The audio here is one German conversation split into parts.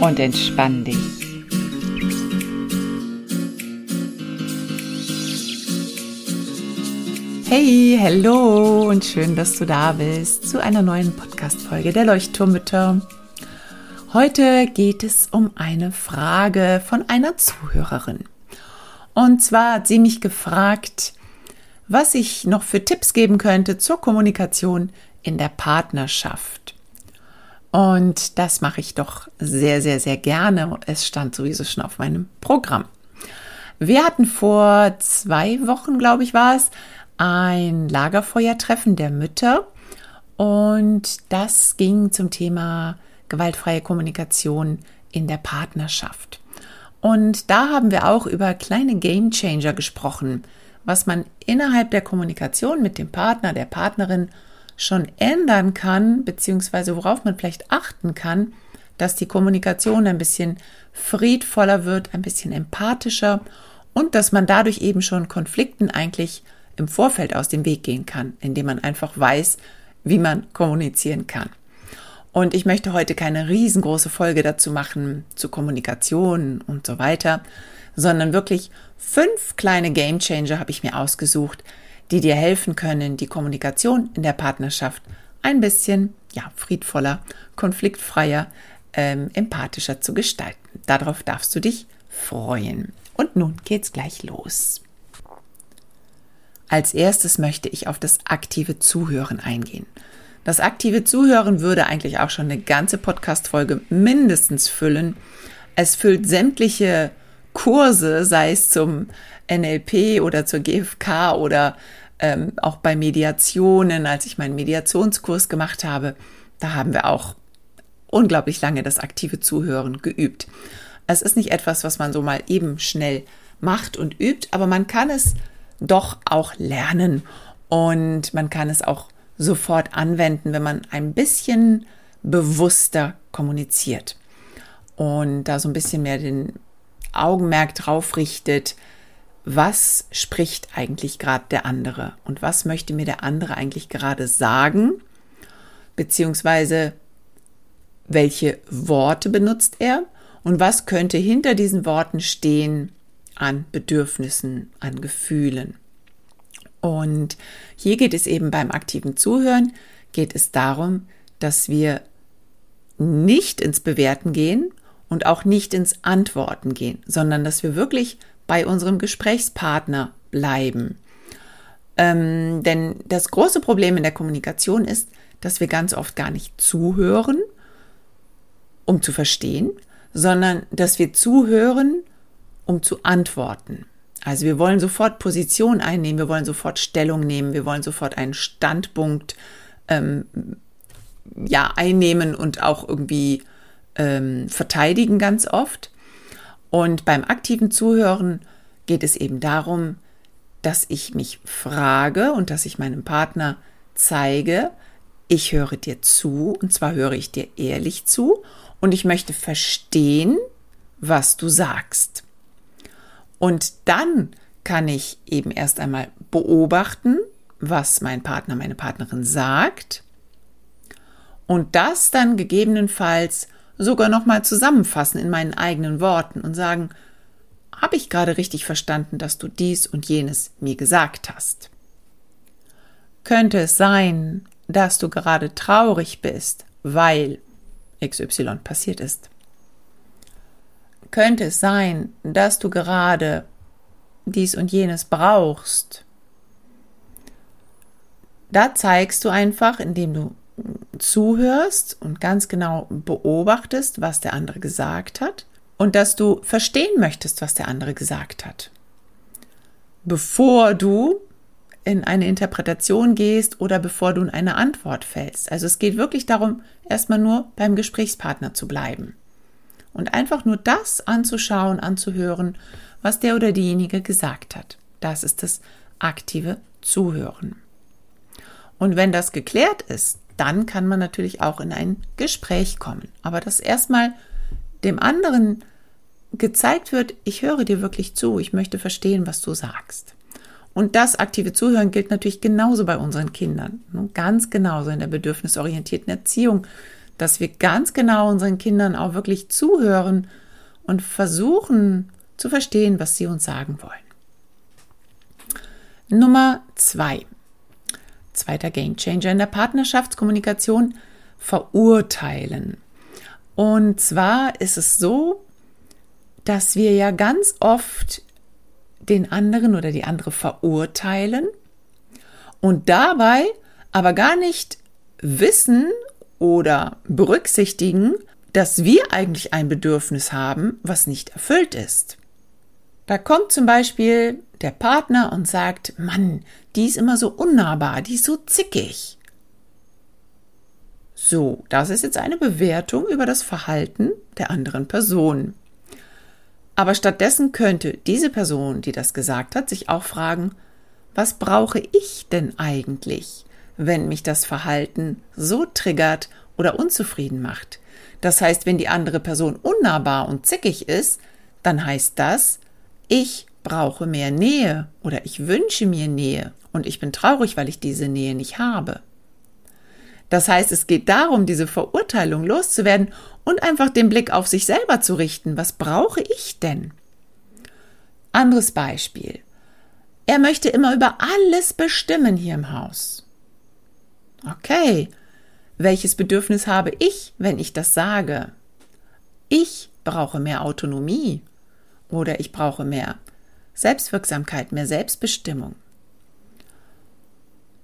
Und entspann dich. Hey, hallo und schön, dass du da bist zu einer neuen Podcast-Folge der Leuchtturmütter. Heute geht es um eine Frage von einer Zuhörerin. Und zwar hat sie mich gefragt, was ich noch für Tipps geben könnte zur Kommunikation in der Partnerschaft. Und das mache ich doch sehr, sehr, sehr gerne. Es stand sowieso schon auf meinem Programm. Wir hatten vor zwei Wochen, glaube ich, war es, ein Lagerfeuertreffen der Mütter. Und das ging zum Thema gewaltfreie Kommunikation in der Partnerschaft. Und da haben wir auch über kleine Game Changer gesprochen, was man innerhalb der Kommunikation mit dem Partner, der Partnerin schon ändern kann, beziehungsweise worauf man vielleicht achten kann, dass die Kommunikation ein bisschen friedvoller wird, ein bisschen empathischer und dass man dadurch eben schon Konflikten eigentlich im Vorfeld aus dem Weg gehen kann, indem man einfach weiß, wie man kommunizieren kann. Und ich möchte heute keine riesengroße Folge dazu machen, zu Kommunikation und so weiter, sondern wirklich fünf kleine Game Changer habe ich mir ausgesucht, die dir helfen können, die Kommunikation in der Partnerschaft ein bisschen ja, friedvoller, konfliktfreier, ähm, empathischer zu gestalten. Darauf darfst du dich freuen. Und nun geht's gleich los. Als erstes möchte ich auf das aktive Zuhören eingehen. Das aktive Zuhören würde eigentlich auch schon eine ganze Podcast-Folge mindestens füllen. Es füllt sämtliche Kurse, sei es zum NLP oder zur GFK oder ähm, auch bei Mediationen, als ich meinen Mediationskurs gemacht habe, da haben wir auch unglaublich lange das aktive Zuhören geübt. Es ist nicht etwas, was man so mal eben schnell macht und übt, aber man kann es doch auch lernen und man kann es auch sofort anwenden, wenn man ein bisschen bewusster kommuniziert und da so ein bisschen mehr den Augenmerk drauf richtet, was spricht eigentlich gerade der andere? Und was möchte mir der andere eigentlich gerade sagen, beziehungsweise welche Worte benutzt er? Und was könnte hinter diesen Worten stehen an Bedürfnissen, an Gefühlen. Und hier geht es eben beim aktiven Zuhören, geht es darum, dass wir nicht ins Bewerten gehen und auch nicht ins Antworten gehen, sondern dass wir wirklich bei unserem Gesprächspartner bleiben. Ähm, denn das große Problem in der Kommunikation ist, dass wir ganz oft gar nicht zuhören, um zu verstehen, sondern dass wir zuhören, um zu antworten. Also wir wollen sofort Position einnehmen, wir wollen sofort Stellung nehmen, wir wollen sofort einen Standpunkt ähm, ja einnehmen und auch irgendwie ähm, verteidigen ganz oft. Und beim aktiven Zuhören geht es eben darum, dass ich mich frage und dass ich meinem Partner zeige, ich höre dir zu und zwar höre ich dir ehrlich zu und ich möchte verstehen, was du sagst. Und dann kann ich eben erst einmal beobachten, was mein Partner, meine Partnerin sagt und das dann gegebenenfalls sogar nochmal zusammenfassen in meinen eigenen Worten und sagen, habe ich gerade richtig verstanden, dass du dies und jenes mir gesagt hast? Könnte es sein, dass du gerade traurig bist, weil XY passiert ist? könnte es sein, dass du gerade dies und jenes brauchst. Da zeigst du einfach, indem du zuhörst und ganz genau beobachtest, was der andere gesagt hat und dass du verstehen möchtest, was der andere gesagt hat. Bevor du in eine Interpretation gehst oder bevor du in eine Antwort fällst. Also es geht wirklich darum, erstmal nur beim Gesprächspartner zu bleiben und einfach nur das anzuschauen, anzuhören, was der oder diejenige gesagt hat. Das ist das aktive Zuhören. Und wenn das geklärt ist, dann kann man natürlich auch in ein Gespräch kommen. Aber dass erstmal dem anderen gezeigt wird, ich höre dir wirklich zu, ich möchte verstehen, was du sagst. Und das aktive Zuhören gilt natürlich genauso bei unseren Kindern. Ganz genauso in der bedürfnisorientierten Erziehung, dass wir ganz genau unseren Kindern auch wirklich zuhören und versuchen zu verstehen, was sie uns sagen wollen. Nummer zwei. Zweiter Gamechanger in der Partnerschaftskommunikation verurteilen. Und zwar ist es so, dass wir ja ganz oft den anderen oder die andere verurteilen und dabei aber gar nicht wissen oder berücksichtigen, dass wir eigentlich ein Bedürfnis haben, was nicht erfüllt ist. Da kommt zum Beispiel der Partner und sagt, Mann, die ist immer so unnahbar, die ist so zickig. So, das ist jetzt eine Bewertung über das Verhalten der anderen Person. Aber stattdessen könnte diese Person, die das gesagt hat, sich auch fragen, was brauche ich denn eigentlich, wenn mich das Verhalten so triggert oder unzufrieden macht? Das heißt, wenn die andere Person unnahbar und zickig ist, dann heißt das, ich brauche mehr Nähe oder ich wünsche mir Nähe und ich bin traurig, weil ich diese Nähe nicht habe. Das heißt, es geht darum, diese Verurteilung loszuwerden und einfach den Blick auf sich selber zu richten. Was brauche ich denn? Anderes Beispiel. Er möchte immer über alles bestimmen hier im Haus. Okay, welches Bedürfnis habe ich, wenn ich das sage? Ich brauche mehr Autonomie oder ich brauche mehr Selbstwirksamkeit, mehr Selbstbestimmung.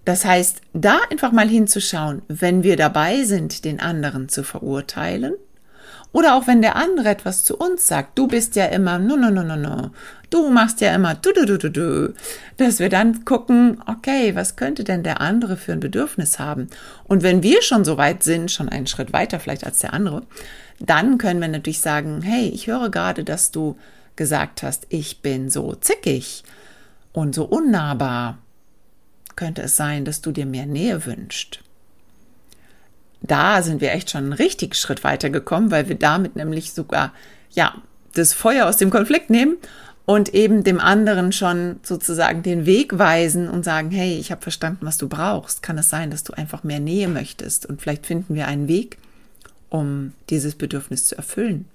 Das heißt, da einfach mal hinzuschauen, wenn wir dabei sind, den anderen zu verurteilen, oder auch wenn der andere etwas zu uns sagt, du bist ja immer, no, no, no, no, no, du machst ja immer, du, du, du, du, du, dass wir dann gucken, okay, was könnte denn der andere für ein Bedürfnis haben? Und wenn wir schon so weit sind, schon einen Schritt weiter vielleicht als der andere, dann können wir natürlich sagen, hey, ich höre gerade, dass du gesagt hast, ich bin so zickig und so unnahbar könnte es sein, dass du dir mehr Nähe wünschst. Da sind wir echt schon einen richtigen Schritt weiter gekommen, weil wir damit nämlich sogar, ja, das Feuer aus dem Konflikt nehmen und eben dem anderen schon sozusagen den Weg weisen und sagen, hey, ich habe verstanden, was du brauchst. Kann es sein, dass du einfach mehr Nähe möchtest und vielleicht finden wir einen Weg, um dieses Bedürfnis zu erfüllen.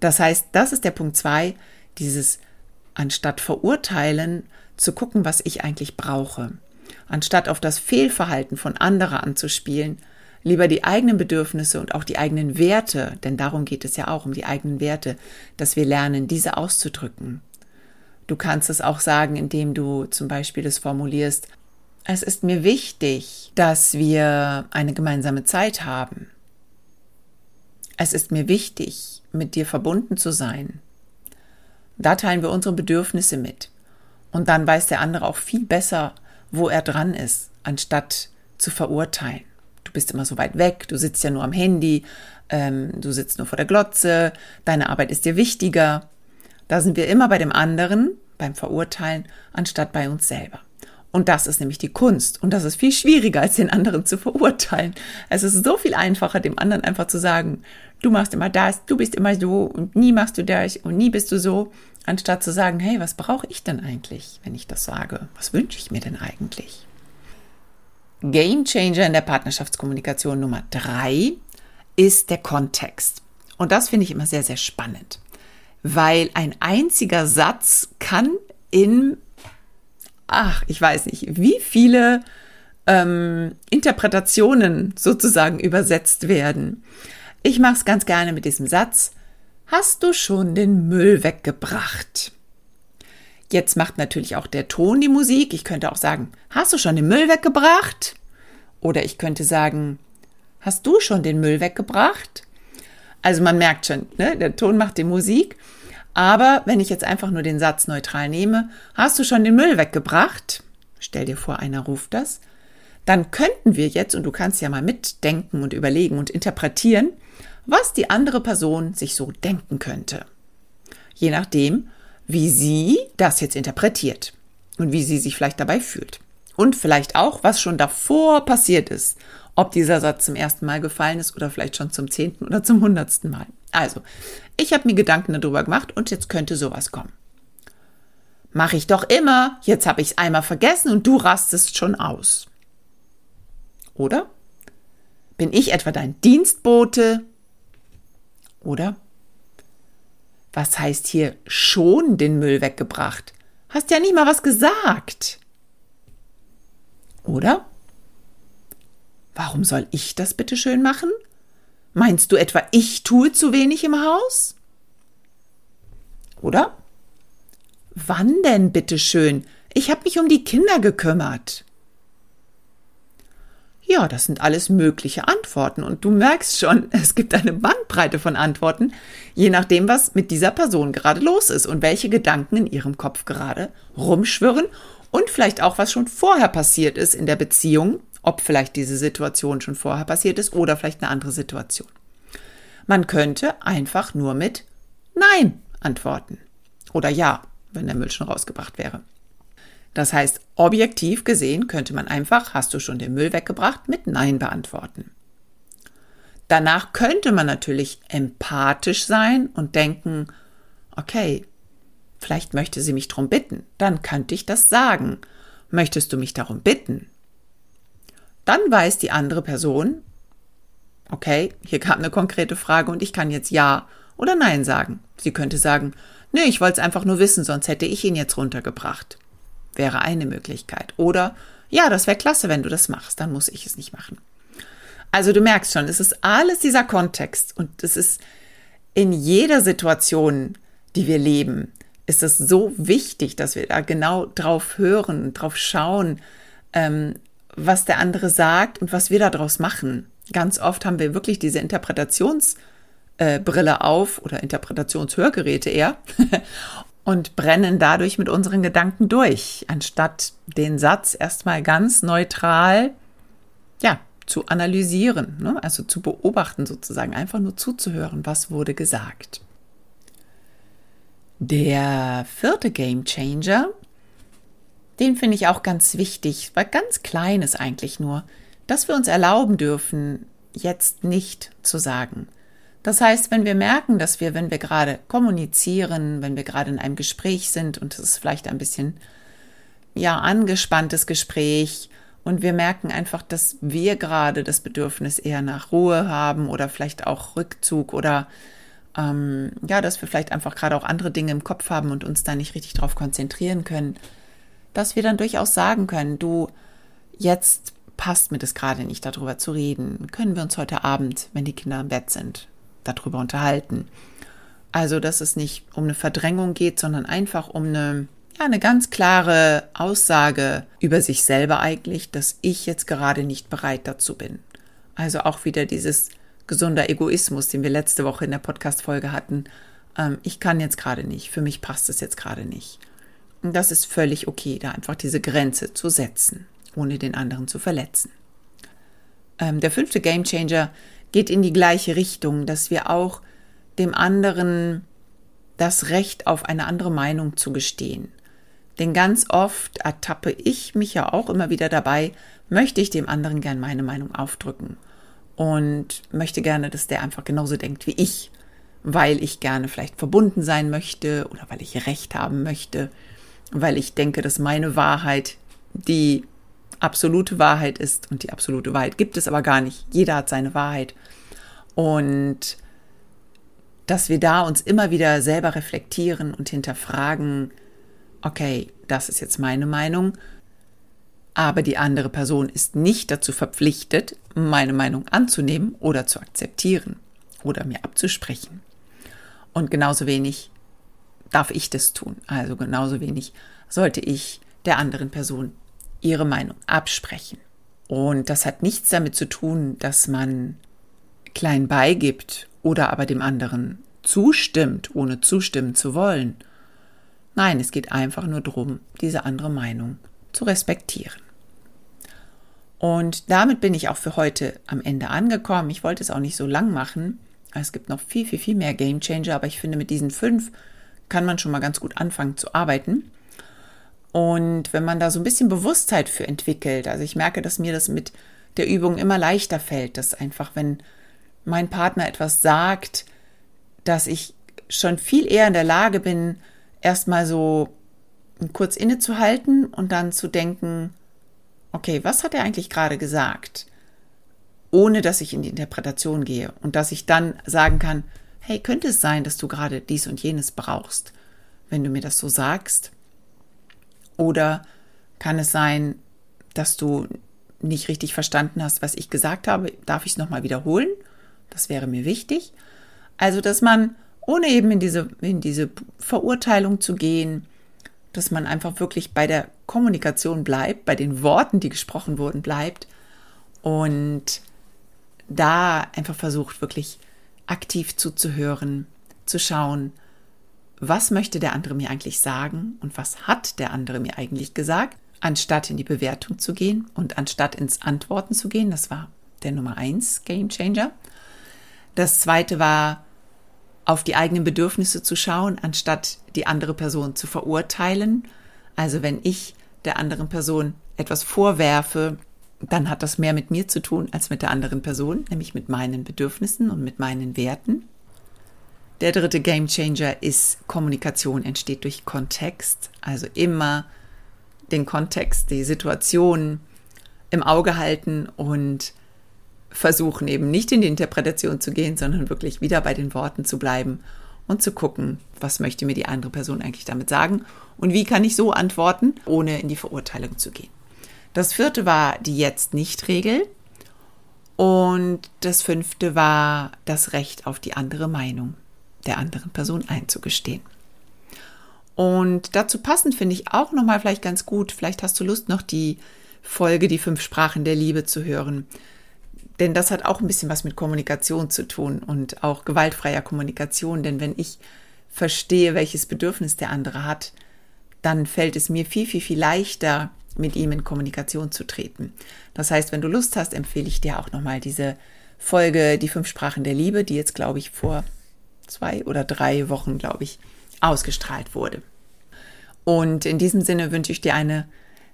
Das heißt, das ist der Punkt zwei, dieses anstatt verurteilen, zu gucken, was ich eigentlich brauche. Anstatt auf das Fehlverhalten von anderer anzuspielen, lieber die eigenen Bedürfnisse und auch die eigenen Werte, denn darum geht es ja auch um die eigenen Werte, dass wir lernen, diese auszudrücken. Du kannst es auch sagen, indem du zum Beispiel es formulierst, es ist mir wichtig, dass wir eine gemeinsame Zeit haben. Es ist mir wichtig, mit dir verbunden zu sein. Da teilen wir unsere Bedürfnisse mit. Und dann weiß der andere auch viel besser, wo er dran ist, anstatt zu verurteilen. Du bist immer so weit weg, du sitzt ja nur am Handy, ähm, du sitzt nur vor der Glotze, deine Arbeit ist dir wichtiger. Da sind wir immer bei dem anderen, beim Verurteilen, anstatt bei uns selber. Und das ist nämlich die Kunst. Und das ist viel schwieriger, als den anderen zu verurteilen. Es ist so viel einfacher, dem anderen einfach zu sagen, du machst immer das, du bist immer so und nie machst du das und nie bist du so, anstatt zu sagen, hey, was brauche ich denn eigentlich, wenn ich das sage? Was wünsche ich mir denn eigentlich? Game Changer in der Partnerschaftskommunikation Nummer drei ist der Kontext. Und das finde ich immer sehr, sehr spannend, weil ein einziger Satz kann in, ach, ich weiß nicht, wie viele ähm, Interpretationen sozusagen übersetzt werden. Ich mache es ganz gerne mit diesem Satz. Hast du schon den Müll weggebracht? Jetzt macht natürlich auch der Ton die Musik. Ich könnte auch sagen, hast du schon den Müll weggebracht? Oder ich könnte sagen, hast du schon den Müll weggebracht? Also man merkt schon, ne, der Ton macht die Musik. Aber wenn ich jetzt einfach nur den Satz neutral nehme, hast du schon den Müll weggebracht? stell dir vor, einer ruft das, dann könnten wir jetzt, und du kannst ja mal mitdenken und überlegen und interpretieren, was die andere Person sich so denken könnte. Je nachdem, wie sie das jetzt interpretiert und wie sie sich vielleicht dabei fühlt. Und vielleicht auch, was schon davor passiert ist. Ob dieser Satz zum ersten Mal gefallen ist oder vielleicht schon zum zehnten oder zum hundertsten Mal. Also, ich habe mir Gedanken darüber gemacht und jetzt könnte sowas kommen. Mache ich doch immer. Jetzt habe ich es einmal vergessen und du rastest schon aus. Oder? Bin ich etwa dein Dienstbote? Oder? Was heißt hier schon den Müll weggebracht? Hast ja nicht mal was gesagt. Oder? Warum soll ich das bitte schön machen? Meinst du etwa, ich tue zu wenig im Haus? Oder? Wann denn bitte schön? Ich habe mich um die Kinder gekümmert. Ja, das sind alles mögliche Antworten und du merkst schon, es gibt eine Bandbreite von Antworten, je nachdem, was mit dieser Person gerade los ist und welche Gedanken in ihrem Kopf gerade rumschwirren und vielleicht auch, was schon vorher passiert ist in der Beziehung, ob vielleicht diese Situation schon vorher passiert ist oder vielleicht eine andere Situation. Man könnte einfach nur mit Nein antworten oder Ja, wenn der Müll schon rausgebracht wäre. Das heißt, objektiv gesehen könnte man einfach, hast du schon den Müll weggebracht, mit Nein beantworten. Danach könnte man natürlich empathisch sein und denken, okay, vielleicht möchte sie mich darum bitten, dann könnte ich das sagen. Möchtest du mich darum bitten? Dann weiß die andere Person, okay, hier kam eine konkrete Frage und ich kann jetzt Ja oder Nein sagen. Sie könnte sagen, nee, ich wollte es einfach nur wissen, sonst hätte ich ihn jetzt runtergebracht wäre eine Möglichkeit. Oder ja, das wäre klasse, wenn du das machst, dann muss ich es nicht machen. Also du merkst schon, es ist alles dieser Kontext und es ist in jeder Situation, die wir leben, ist es so wichtig, dass wir da genau drauf hören, drauf schauen, ähm, was der andere sagt und was wir daraus machen. Ganz oft haben wir wirklich diese Interpretationsbrille äh, auf oder Interpretationshörgeräte eher und brennen dadurch mit unseren Gedanken durch, anstatt den Satz erstmal ganz neutral, ja, zu analysieren, ne? also zu beobachten sozusagen, einfach nur zuzuhören, was wurde gesagt. Der vierte Game Changer, den finde ich auch ganz wichtig, weil ganz klein ist eigentlich nur, dass wir uns erlauben dürfen, jetzt nicht zu sagen. Das heißt, wenn wir merken, dass wir, wenn wir gerade kommunizieren, wenn wir gerade in einem Gespräch sind und es ist vielleicht ein bisschen ja angespanntes Gespräch und wir merken einfach, dass wir gerade das Bedürfnis eher nach Ruhe haben oder vielleicht auch Rückzug oder ähm, ja, dass wir vielleicht einfach gerade auch andere Dinge im Kopf haben und uns da nicht richtig drauf konzentrieren können, dass wir dann durchaus sagen können, du, jetzt passt mir das gerade nicht, darüber zu reden. Können wir uns heute Abend, wenn die Kinder im Bett sind, darüber unterhalten. Also, dass es nicht um eine Verdrängung geht, sondern einfach um eine, ja, eine ganz klare Aussage über sich selber eigentlich, dass ich jetzt gerade nicht bereit dazu bin. Also auch wieder dieses gesunder Egoismus, den wir letzte Woche in der Podcast-Folge hatten. Ähm, ich kann jetzt gerade nicht, für mich passt es jetzt gerade nicht. Und das ist völlig okay, da einfach diese Grenze zu setzen, ohne den anderen zu verletzen. Ähm, der fünfte Gamechanger geht in die gleiche Richtung, dass wir auch dem anderen das Recht auf eine andere Meinung zu gestehen. Denn ganz oft ertappe ich mich ja auch immer wieder dabei, möchte ich dem anderen gern meine Meinung aufdrücken und möchte gerne, dass der einfach genauso denkt wie ich, weil ich gerne vielleicht verbunden sein möchte oder weil ich Recht haben möchte, weil ich denke, dass meine Wahrheit die absolute Wahrheit ist und die absolute Wahrheit gibt es aber gar nicht. Jeder hat seine Wahrheit. Und dass wir da uns immer wieder selber reflektieren und hinterfragen, okay, das ist jetzt meine Meinung, aber die andere Person ist nicht dazu verpflichtet, meine Meinung anzunehmen oder zu akzeptieren oder mir abzusprechen. Und genauso wenig darf ich das tun. Also genauso wenig sollte ich der anderen Person ihre Meinung absprechen. Und das hat nichts damit zu tun, dass man klein beigibt oder aber dem anderen zustimmt, ohne zustimmen zu wollen. Nein, es geht einfach nur darum, diese andere Meinung zu respektieren. Und damit bin ich auch für heute am Ende angekommen. Ich wollte es auch nicht so lang machen. Es gibt noch viel, viel, viel mehr Game Changer, aber ich finde, mit diesen fünf kann man schon mal ganz gut anfangen zu arbeiten. Und wenn man da so ein bisschen Bewusstheit für entwickelt, also ich merke, dass mir das mit der Übung immer leichter fällt, dass einfach, wenn mein Partner etwas sagt, dass ich schon viel eher in der Lage bin, erstmal so kurz innezuhalten und dann zu denken, okay, was hat er eigentlich gerade gesagt? Ohne dass ich in die Interpretation gehe und dass ich dann sagen kann, hey, könnte es sein, dass du gerade dies und jenes brauchst, wenn du mir das so sagst? Oder kann es sein, dass du nicht richtig verstanden hast, was ich gesagt habe? Darf ich es nochmal wiederholen? Das wäre mir wichtig. Also, dass man, ohne eben in diese, in diese Verurteilung zu gehen, dass man einfach wirklich bei der Kommunikation bleibt, bei den Worten, die gesprochen wurden, bleibt und da einfach versucht, wirklich aktiv zuzuhören, zu schauen, was möchte der andere mir eigentlich sagen und was hat der andere mir eigentlich gesagt, anstatt in die Bewertung zu gehen und anstatt ins Antworten zu gehen. Das war der Nummer eins Game Changer. Das zweite war, auf die eigenen Bedürfnisse zu schauen, anstatt die andere Person zu verurteilen. Also wenn ich der anderen Person etwas vorwerfe, dann hat das mehr mit mir zu tun als mit der anderen Person, nämlich mit meinen Bedürfnissen und mit meinen Werten. Der dritte Game Changer ist Kommunikation entsteht durch Kontext, also immer den Kontext, die Situation im Auge halten und versuchen eben nicht in die Interpretation zu gehen, sondern wirklich wieder bei den Worten zu bleiben und zu gucken, was möchte mir die andere Person eigentlich damit sagen und wie kann ich so antworten, ohne in die Verurteilung zu gehen. Das vierte war die Jetzt-Nicht-Regel. Und das fünfte war das Recht auf die andere Meinung der anderen Person einzugestehen. Und dazu passend finde ich auch nochmal vielleicht ganz gut, vielleicht hast du Lust, noch die Folge Die fünf Sprachen der Liebe zu hören. Denn das hat auch ein bisschen was mit Kommunikation zu tun und auch gewaltfreier Kommunikation. Denn wenn ich verstehe, welches Bedürfnis der andere hat, dann fällt es mir viel, viel, viel leichter, mit ihm in Kommunikation zu treten. Das heißt, wenn du Lust hast, empfehle ich dir auch nochmal diese Folge Die fünf Sprachen der Liebe, die jetzt, glaube ich, vor zwei oder drei Wochen, glaube ich, ausgestrahlt wurde. Und in diesem Sinne wünsche ich dir eine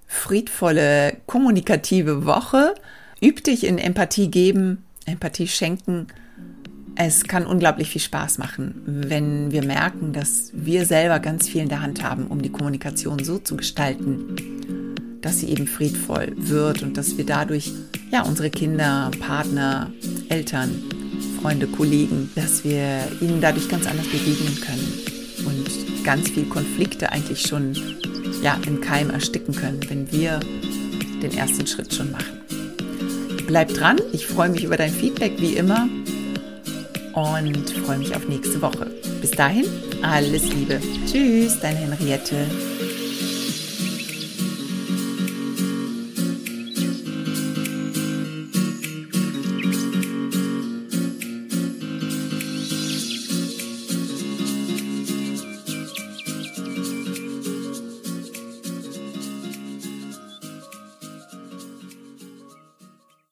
friedvolle, kommunikative Woche. Üb dich in Empathie geben, Empathie schenken. Es kann unglaublich viel Spaß machen, wenn wir merken, dass wir selber ganz viel in der Hand haben, um die Kommunikation so zu gestalten, dass sie eben friedvoll wird und dass wir dadurch ja unsere Kinder, Partner, Eltern, Freunde, Kollegen, dass wir ihnen dadurch ganz anders begegnen können und ganz viel Konflikte eigentlich schon ja im Keim ersticken können, wenn wir den ersten Schritt schon machen. Bleib dran, ich freue mich über dein Feedback wie immer und freue mich auf nächste Woche. Bis dahin, alles Liebe. Tschüss, deine Henriette.